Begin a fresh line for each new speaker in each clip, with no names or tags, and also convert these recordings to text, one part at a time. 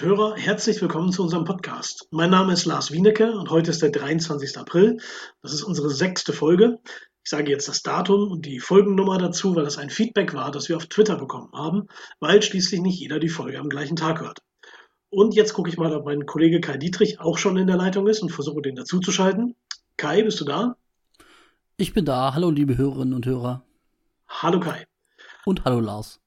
Und Hörer, herzlich willkommen zu unserem Podcast. Mein Name ist Lars Wienecke und heute ist der 23. April. Das ist unsere sechste Folge. Ich sage jetzt das Datum und die Folgennummer dazu, weil das ein Feedback war, das wir auf Twitter bekommen haben, weil schließlich nicht jeder die Folge am gleichen Tag hört. Und jetzt gucke ich mal, ob mein Kollege Kai Dietrich auch schon in der Leitung ist und versuche den dazuzuschalten. Kai, bist du da?
Ich bin da. Hallo, liebe Hörerinnen und Hörer.
Hallo Kai.
Und hallo Lars.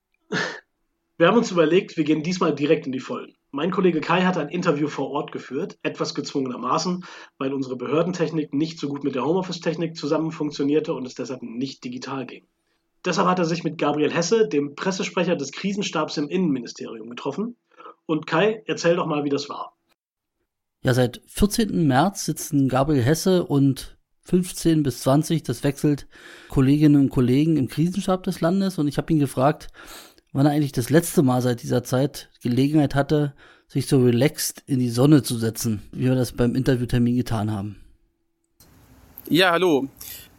Wir haben uns überlegt, wir gehen diesmal direkt in die Vollen. Mein Kollege Kai hat ein Interview vor Ort geführt, etwas gezwungenermaßen, weil unsere Behördentechnik nicht so gut mit der Homeoffice-Technik zusammen funktionierte und es deshalb nicht digital ging. Deshalb hat er sich mit Gabriel Hesse, dem Pressesprecher des Krisenstabs im Innenministerium, getroffen. Und Kai, erzähl doch mal, wie das war.
Ja, seit 14. März sitzen Gabriel Hesse und 15 bis 20, das wechselt Kolleginnen und Kollegen im Krisenstab des Landes und ich habe ihn gefragt, wann er eigentlich das letzte Mal seit dieser Zeit Gelegenheit hatte, sich so relaxed in die Sonne zu setzen, wie wir das beim Interviewtermin getan haben.
Ja, hallo.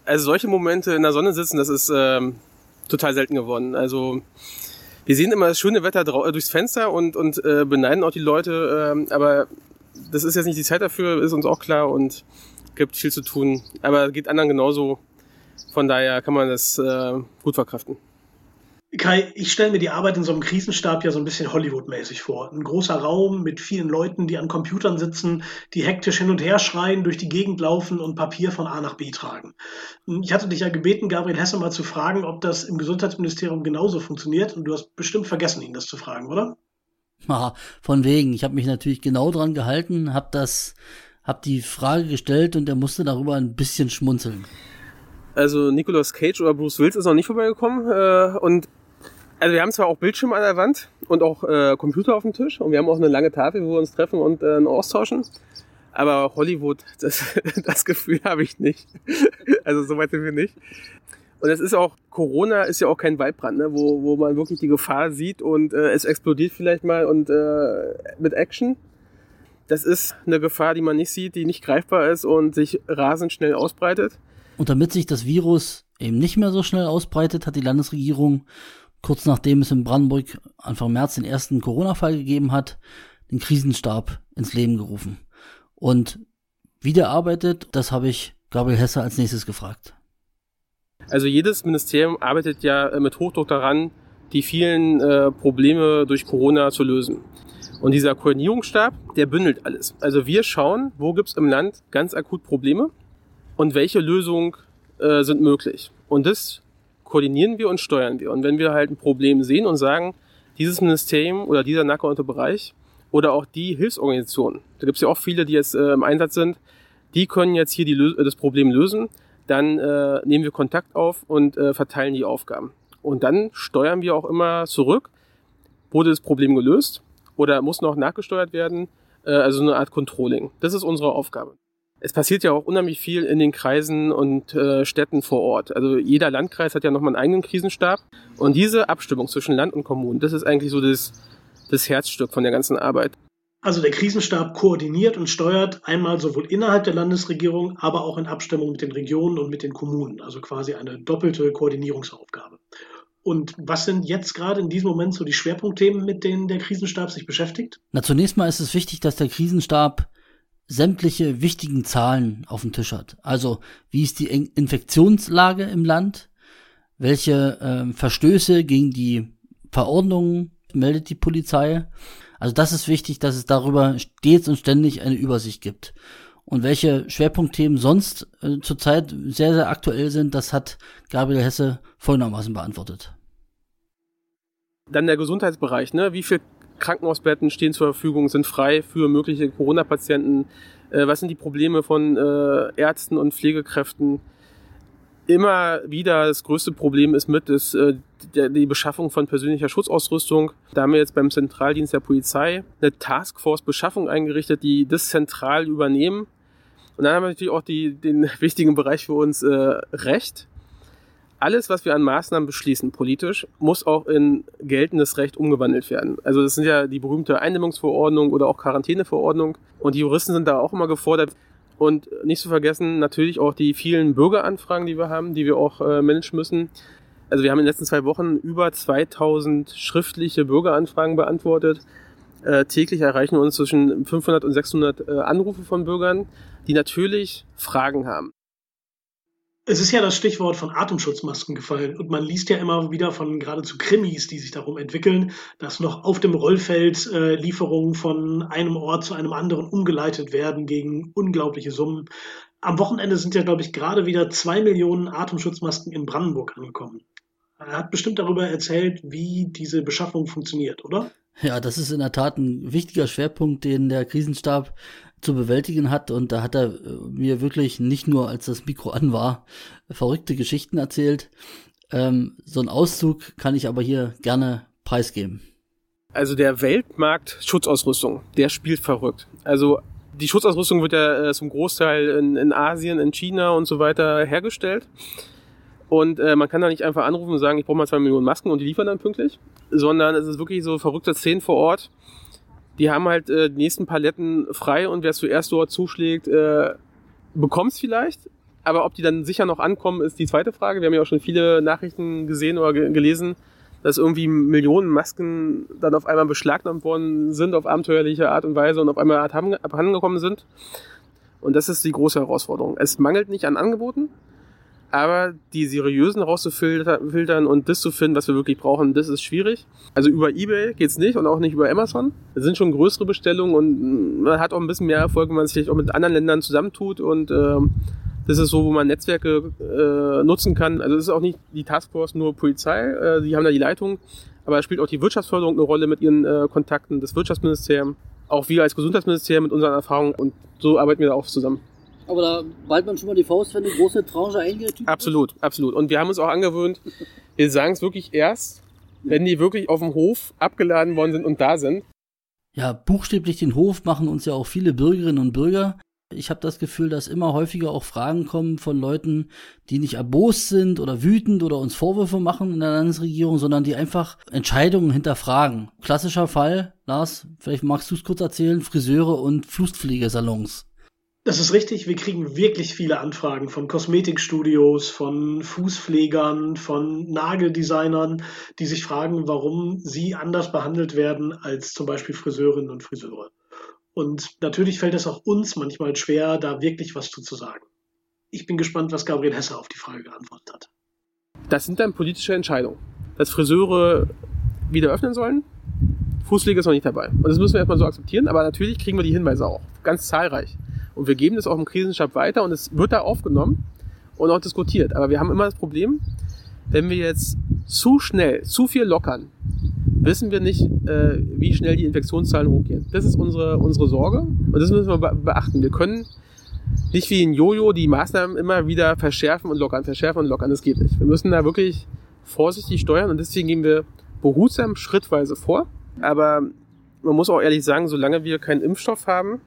Also solche Momente in der Sonne sitzen, das ist ähm, total selten geworden. Also wir sehen immer das schöne Wetter äh, durchs Fenster und, und äh, beneiden auch die Leute, äh, aber das ist jetzt nicht die Zeit dafür, ist uns auch klar und gibt viel zu tun. Aber geht anderen genauso. Von daher kann man das äh, gut verkraften.
Kai, ich stelle mir die Arbeit in so einem Krisenstab ja so ein bisschen Hollywood-mäßig vor. Ein großer Raum mit vielen Leuten, die an Computern sitzen, die hektisch hin und her schreien, durch die Gegend laufen und Papier von A nach B tragen. Ich hatte dich ja gebeten, Gabriel Hesse mal zu fragen, ob das im Gesundheitsministerium genauso funktioniert. Und du hast bestimmt vergessen, ihn das zu fragen, oder?
Aha, von wegen. Ich habe mich natürlich genau dran gehalten, habe das, habe die Frage gestellt und er musste darüber ein bisschen schmunzeln.
Also Nicolas Cage oder Bruce Willis ist noch nicht vorbeigekommen äh, und also wir haben zwar auch Bildschirm an der Wand und auch äh, Computer auf dem Tisch und wir haben auch eine lange Tafel, wo wir uns treffen und äh, austauschen. Aber Hollywood, das, das Gefühl habe ich nicht. also so weit sind wir nicht. Und es ist auch, Corona ist ja auch kein Waldbrand, ne? wo, wo man wirklich die Gefahr sieht und äh, es explodiert vielleicht mal und äh, mit Action. Das ist eine Gefahr, die man nicht sieht, die nicht greifbar ist und sich rasend schnell ausbreitet.
Und damit sich das Virus eben nicht mehr so schnell ausbreitet, hat die Landesregierung kurz nachdem es in Brandenburg Anfang März den ersten Corona-Fall gegeben hat, den Krisenstab ins Leben gerufen. Und wie der arbeitet, das habe ich Gabriel Hesse als nächstes gefragt.
Also jedes Ministerium arbeitet ja mit Hochdruck daran, die vielen äh, Probleme durch Corona zu lösen. Und dieser Koordinierungsstab, der bündelt alles. Also wir schauen, wo gibt es im Land ganz akut Probleme und welche Lösungen äh, sind möglich. Und das koordinieren wir und steuern wir. Und wenn wir halt ein Problem sehen und sagen, dieses Ministerium oder dieser nachgeordnete Bereich oder auch die Hilfsorganisationen, da gibt es ja auch viele, die jetzt äh, im Einsatz sind, die können jetzt hier die, das Problem lösen, dann äh, nehmen wir Kontakt auf und äh, verteilen die Aufgaben. Und dann steuern wir auch immer zurück, wurde das Problem gelöst oder muss noch nachgesteuert werden, äh, also eine Art Controlling. Das ist unsere Aufgabe es passiert ja auch unheimlich viel in den Kreisen und äh, Städten vor Ort. Also jeder Landkreis hat ja nochmal einen eigenen Krisenstab. Und diese Abstimmung zwischen Land und Kommunen, das ist eigentlich so das, das Herzstück von der ganzen Arbeit.
Also der Krisenstab koordiniert und steuert einmal sowohl innerhalb der Landesregierung, aber auch in Abstimmung mit den Regionen und mit den Kommunen. Also quasi eine doppelte Koordinierungsaufgabe. Und was sind jetzt gerade in diesem Moment so die Schwerpunktthemen, mit denen der Krisenstab sich beschäftigt?
Na, zunächst mal ist es wichtig, dass der Krisenstab sämtliche wichtigen Zahlen auf dem Tisch hat. Also wie ist die Infektionslage im Land? Welche äh, Verstöße gegen die Verordnungen meldet die Polizei? Also das ist wichtig, dass es darüber stets und ständig eine Übersicht gibt. Und welche Schwerpunktthemen sonst äh, zurzeit sehr, sehr aktuell sind, das hat Gabriel Hesse folgendermaßen beantwortet.
Dann der Gesundheitsbereich, ne? Wie viel Krankenhausbetten stehen zur Verfügung, sind frei für mögliche Corona-Patienten? Äh, was sind die Probleme von äh, Ärzten und Pflegekräften? Immer wieder das größte Problem ist mit ist, äh, der, die Beschaffung von persönlicher Schutzausrüstung. Da haben wir jetzt beim Zentraldienst der Polizei eine Taskforce Beschaffung eingerichtet, die das zentral übernehmen. Und dann haben wir natürlich auch die, den wichtigen Bereich für uns äh, Recht alles, was wir an Maßnahmen beschließen, politisch, muss auch in geltendes Recht umgewandelt werden. Also das sind ja die berühmte Eindämmungsverordnung oder auch Quarantäneverordnung. Und die Juristen sind da auch immer gefordert. Und nicht zu vergessen natürlich auch die vielen Bürgeranfragen, die wir haben, die wir auch äh, managen müssen. Also wir haben in den letzten zwei Wochen über 2000 schriftliche Bürgeranfragen beantwortet. Äh, täglich erreichen uns zwischen 500 und 600 äh, Anrufe von Bürgern, die natürlich Fragen haben.
Es ist ja das Stichwort von Atemschutzmasken gefallen und man liest ja immer wieder von geradezu Krimis, die sich darum entwickeln, dass noch auf dem Rollfeld äh, Lieferungen von einem Ort zu einem anderen umgeleitet werden gegen unglaubliche Summen. Am Wochenende sind ja, glaube ich, gerade wieder zwei Millionen Atemschutzmasken in Brandenburg angekommen. Er hat bestimmt darüber erzählt, wie diese Beschaffung funktioniert, oder?
Ja, das ist in der Tat ein wichtiger Schwerpunkt, den der Krisenstab zu bewältigen hat. Und da hat er äh, mir wirklich nicht nur, als das Mikro an war, verrückte Geschichten erzählt. Ähm, so einen Auszug kann ich aber hier gerne preisgeben.
Also der Weltmarkt Schutzausrüstung, der spielt verrückt. Also die Schutzausrüstung wird ja äh, zum Großteil in, in Asien, in China und so weiter hergestellt. Und äh, man kann da nicht einfach anrufen und sagen, ich brauche mal zwei Millionen Masken und die liefern dann pünktlich, sondern es ist wirklich so verrückte Szenen vor Ort. Die haben halt äh, die nächsten Paletten frei und wer zuerst dort zuschlägt, äh, bekommt es vielleicht. Aber ob die dann sicher noch ankommen, ist die zweite Frage. Wir haben ja auch schon viele Nachrichten gesehen oder ge gelesen, dass irgendwie Millionen Masken dann auf einmal beschlagnahmt worden sind auf abenteuerliche Art und Weise und auf einmal abhanden gekommen sind. Und das ist die große Herausforderung. Es mangelt nicht an Angeboten, aber die seriösen rauszufiltern und das zu finden, was wir wirklich brauchen, das ist schwierig. Also über Ebay geht's nicht und auch nicht über Amazon. Das sind schon größere Bestellungen und man hat auch ein bisschen mehr Erfolg, wenn man sich auch mit anderen Ländern zusammentut und äh, das ist so, wo man Netzwerke äh, nutzen kann. Also es ist auch nicht die Taskforce nur Polizei, äh, die haben da die Leitung, aber es spielt auch die Wirtschaftsförderung eine Rolle mit ihren äh, Kontakten, das Wirtschaftsministerium, auch wir als Gesundheitsministerium mit unseren Erfahrungen und so arbeiten wir da auch zusammen.
Aber da ballt man schon mal die Faust, wenn eine große Tranche eingeht.
Absolut, absolut. Und wir haben uns auch angewöhnt, wir sagen es wirklich erst, wenn die wirklich auf dem Hof abgeladen worden sind und da sind.
Ja, buchstäblich den Hof machen uns ja auch viele Bürgerinnen und Bürger. Ich habe das Gefühl, dass immer häufiger auch Fragen kommen von Leuten, die nicht erbost sind oder wütend oder uns Vorwürfe machen in der Landesregierung, sondern die einfach Entscheidungen hinterfragen. Klassischer Fall, Lars, vielleicht magst du es kurz erzählen, Friseure und Fußpflegesalons.
Das ist richtig. Wir kriegen wirklich viele Anfragen von Kosmetikstudios, von Fußpflegern, von Nageldesignern, die sich fragen, warum sie anders behandelt werden als zum Beispiel Friseurinnen und Friseure. Und natürlich fällt es auch uns manchmal schwer, da wirklich was zu, zu sagen. Ich bin gespannt, was Gabriel Hesse auf die Frage geantwortet hat.
Das sind dann politische Entscheidungen. Dass Friseure wieder öffnen sollen, Fußpflege ist noch nicht dabei. Und das müssen wir erstmal so akzeptieren, aber natürlich kriegen wir die Hinweise auch. Ganz zahlreich. Und wir geben das auch im Krisenstab weiter und es wird da aufgenommen und auch diskutiert. Aber wir haben immer das Problem, wenn wir jetzt zu schnell, zu viel lockern, wissen wir nicht, äh, wie schnell die Infektionszahlen hochgehen. Das ist unsere, unsere Sorge und das müssen wir beachten. Wir können nicht wie ein Jojo die Maßnahmen immer wieder verschärfen und lockern, verschärfen und lockern. Das geht nicht. Wir müssen da wirklich vorsichtig steuern und deswegen gehen wir behutsam schrittweise vor. Aber man muss auch ehrlich sagen, solange wir keinen Impfstoff haben,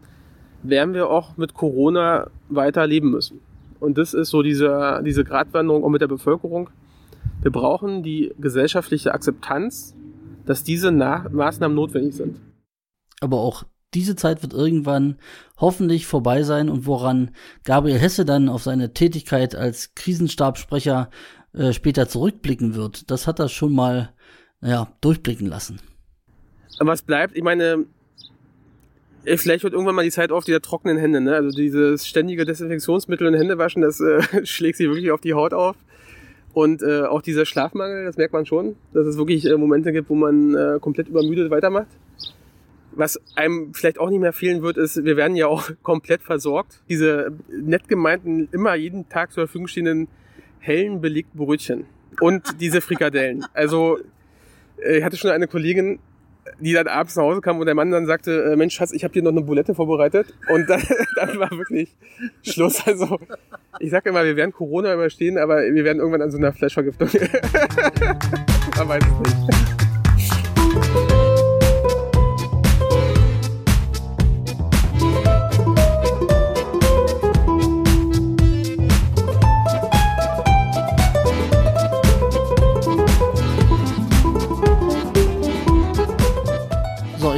werden wir auch mit Corona weiter leben müssen. Und das ist so diese, diese Gratwanderung auch mit der Bevölkerung. Wir brauchen die gesellschaftliche Akzeptanz, dass diese Na Maßnahmen notwendig sind.
Aber auch diese Zeit wird irgendwann hoffentlich vorbei sein und woran Gabriel Hesse dann auf seine Tätigkeit als Krisenstabsprecher äh, später zurückblicken wird, das hat er schon mal naja, durchblicken lassen.
Was bleibt, ich meine, Vielleicht wird irgendwann mal die Zeit auf dieser trockenen Hände, ne? Also dieses ständige Desinfektionsmittel und Händewaschen, das äh, schlägt sich wirklich auf die Haut auf. Und äh, auch dieser Schlafmangel, das merkt man schon, dass es wirklich äh, Momente gibt, wo man äh, komplett übermüdet weitermacht. Was einem vielleicht auch nicht mehr fehlen wird, ist, wir werden ja auch komplett versorgt. Diese nett gemeinten, immer jeden Tag zur Verfügung stehenden hellen belegten Brötchen und diese Frikadellen. Also äh, ich hatte schon eine Kollegin, die dann abends nach Hause kam und der Mann dann sagte, äh, Mensch, Schatz, ich habe dir noch eine Bulette vorbereitet. Und dann, dann war wirklich Schluss. Also ich sage immer, wir werden Corona überstehen, aber wir werden irgendwann an so einer Flashvergiftung. Man weiß es nicht.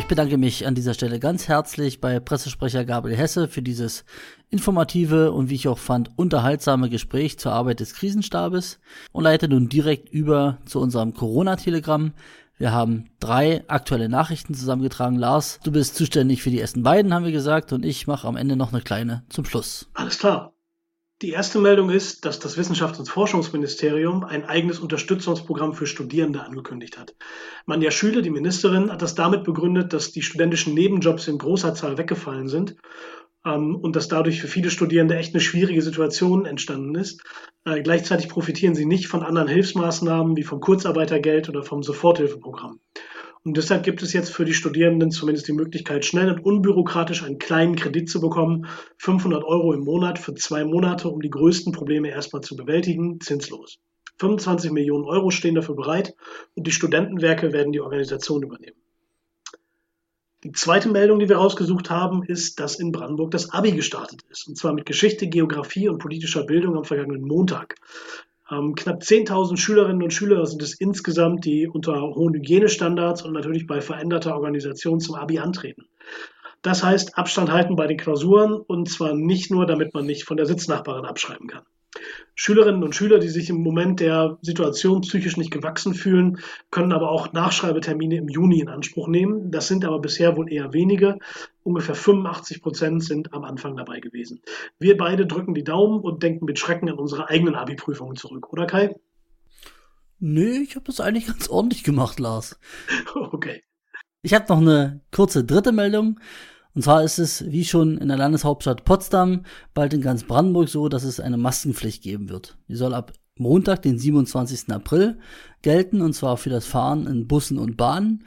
Bedanke mich an dieser Stelle ganz herzlich bei Pressesprecher Gabriel Hesse für dieses informative und wie ich auch fand unterhaltsame Gespräch zur Arbeit des Krisenstabes und leite nun direkt über zu unserem Corona-Telegramm. Wir haben drei aktuelle Nachrichten zusammengetragen. Lars, du bist zuständig für die ersten beiden, haben wir gesagt, und ich mache am Ende noch eine kleine zum Schluss.
Alles klar. Die erste Meldung ist, dass das Wissenschafts- und Forschungsministerium ein eigenes Unterstützungsprogramm für Studierende angekündigt hat. Manja Schüle, die Ministerin, hat das damit begründet, dass die studentischen Nebenjobs in großer Zahl weggefallen sind ähm, und dass dadurch für viele Studierende echt eine schwierige Situation entstanden ist. Äh, gleichzeitig profitieren sie nicht von anderen Hilfsmaßnahmen wie vom Kurzarbeitergeld oder vom Soforthilfeprogramm. Und deshalb gibt es jetzt für die Studierenden zumindest die Möglichkeit, schnell und unbürokratisch einen kleinen Kredit zu bekommen. 500 Euro im Monat für zwei Monate, um die größten Probleme erstmal zu bewältigen, zinslos. 25 Millionen Euro stehen dafür bereit und die Studentenwerke werden die Organisation übernehmen. Die zweite Meldung, die wir rausgesucht haben, ist, dass in Brandenburg das Abi gestartet ist. Und zwar mit Geschichte, Geografie und politischer Bildung am vergangenen Montag. Ähm, knapp 10.000 Schülerinnen und Schüler sind es insgesamt, die unter hohen Hygienestandards und natürlich bei veränderter Organisation zum Abi antreten. Das heißt, Abstand halten bei den Klausuren und zwar nicht nur, damit man nicht von der Sitznachbarin abschreiben kann. Schülerinnen und Schüler, die sich im Moment der Situation psychisch nicht gewachsen fühlen, können aber auch Nachschreibetermine im Juni in Anspruch nehmen. Das sind aber bisher wohl eher wenige. Ungefähr 85 Prozent sind am Anfang dabei gewesen. Wir beide drücken die Daumen und denken mit Schrecken an unsere eigenen Abi-Prüfungen zurück, oder Kai?
Nee, ich habe das eigentlich ganz ordentlich gemacht, Lars.
Okay.
Ich habe noch eine kurze dritte Meldung. Und zwar ist es, wie schon in der Landeshauptstadt Potsdam, bald in ganz Brandenburg so, dass es eine Maskenpflicht geben wird. Die soll ab Montag, den 27. April, gelten, und zwar für das Fahren in Bussen und Bahnen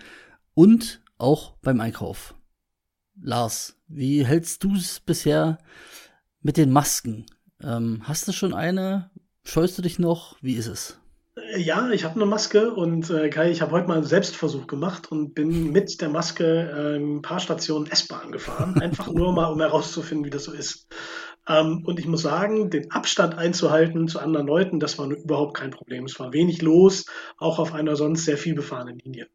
und auch beim Einkauf. Lars, wie hältst du es bisher mit den Masken? Ähm, hast du schon eine? Scheust du dich noch? Wie ist es?
Ja, ich habe eine Maske und äh, Kai, ich habe heute mal einen Selbstversuch gemacht und bin mit der Maske äh, ein paar Stationen S-Bahn gefahren, einfach nur mal, um herauszufinden, wie das so ist. Ähm, und ich muss sagen, den Abstand einzuhalten zu anderen Leuten, das war überhaupt kein Problem. Es war wenig los, auch auf einer sonst sehr viel befahrenen Linie.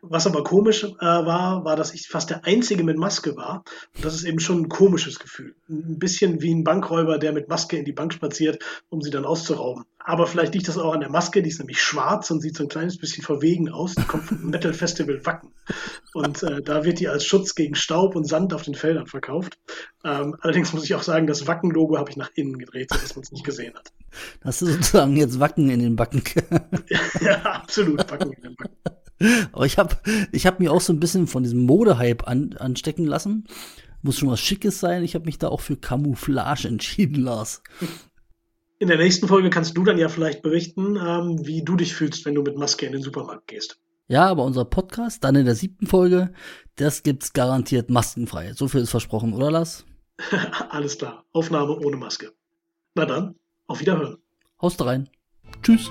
Was aber komisch äh, war, war, dass ich fast der Einzige mit Maske war. Und das ist eben schon ein komisches Gefühl. Ein bisschen wie ein Bankräuber, der mit Maske in die Bank spaziert, um sie dann auszurauben. Aber vielleicht liegt das auch an der Maske, die ist nämlich schwarz und sieht so ein kleines bisschen verwegen aus. Die kommt vom Metal Festival Wacken. Und äh, da wird die als Schutz gegen Staub und Sand auf den Feldern verkauft. Ähm, allerdings muss ich auch sagen, das Wacken-Logo habe ich nach innen gedreht, sodass man es nicht gesehen hat.
Hast du sozusagen jetzt Wacken in den Backen?
ja, absolut Wacken in den Backen.
Aber ich habe ich hab mir auch so ein bisschen von diesem Modehype an, anstecken lassen. Muss schon was Schickes sein. Ich habe mich da auch für Camouflage entschieden, Lars.
In der nächsten Folge kannst du dann ja vielleicht berichten, ähm, wie du dich fühlst, wenn du mit Maske in den Supermarkt gehst.
Ja, aber unser Podcast, dann in der siebten Folge, das gibt's garantiert maskenfrei. So viel ist versprochen, oder Lars?
Alles klar. Aufnahme ohne Maske. Na dann, auf Wiederhören.
Haust rein. Tschüss.